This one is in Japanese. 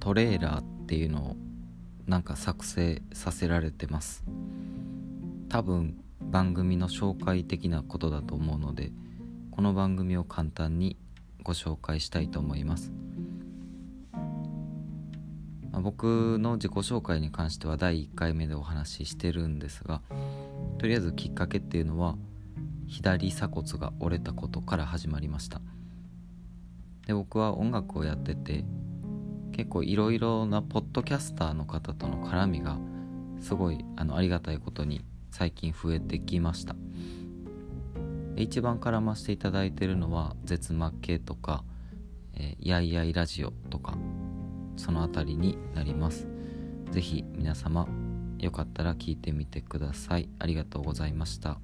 トレーラーっていうのをなんか作成させられてます。多分番組の紹介的なことだと思うのでこの番組を簡単にご紹介したいと思います。僕の自己紹介に関しては第1回目でお話ししてるんですがとりあえずきっかけっていうのは左鎖骨が折れたことから始まりました。で僕は音楽をやってて結構いろいろなポッドキャスターの方との絡みがすごいあのありがたいことに最近増えてきました。一番絡ませていただいてるのは絶負けとか、えー、やいやいラジオとかその辺りになります。是非皆様よかったら聞いてみてください。ありがとうございました。